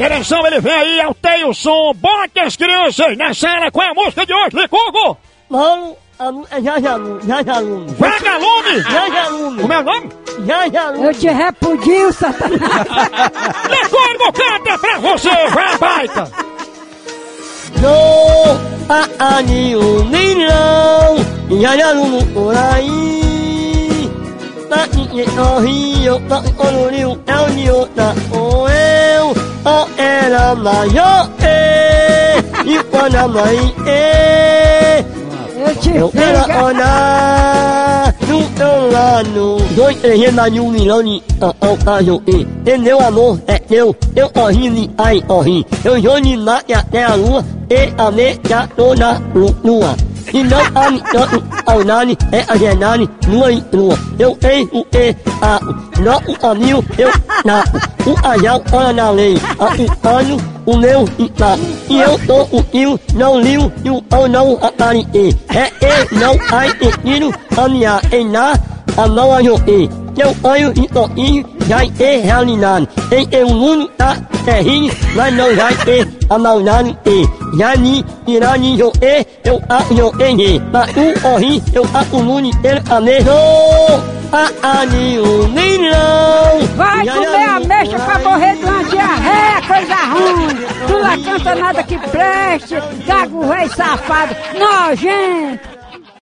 E atenção, ele vem aí, alteia o som, bote as crianças na sala com a música de hoje, Licugo! Mano, é já já aluno. Vagalume! Aluno. Como é o nome? Aluno. Eu te repudio, Satanás. Licugo canta pra você, vai baita! No a ani o milhão, já já aluno por aí. Na e o rio, na o no rio, é o rio da o eu, o era maior, e, e quando a mãe, e. Eu te Eu quero pego. olhar no teu lado Dois, três, um milhão de ao caso e Entendeu amor? É teu Eu corri ai corri Eu de mate até a lua E a me já tô na lu- lua e não há tanto ao nani, é a genani, lua e lua. Eu ei o e, a não o anil, eu na o ajal, olha na lei, a o o meu e tá. E eu tô o tio, não liu, e o ou não a cari e. É e, não ai e tiro, a minha e na, a não a jo e. Eu olho e tô e, já e realidade. Em eu mundo tá terrinho, mas não já e, a maldade e. Já ni, irani jo e, eu a jo e e. Mas o ori, eu a o muni, ele a me A a ni o milhão. Vai comer a mexa pra morrer de uma diarreia, coisa ruim. Tu não canta nada que preste, gago velho safado, nojento.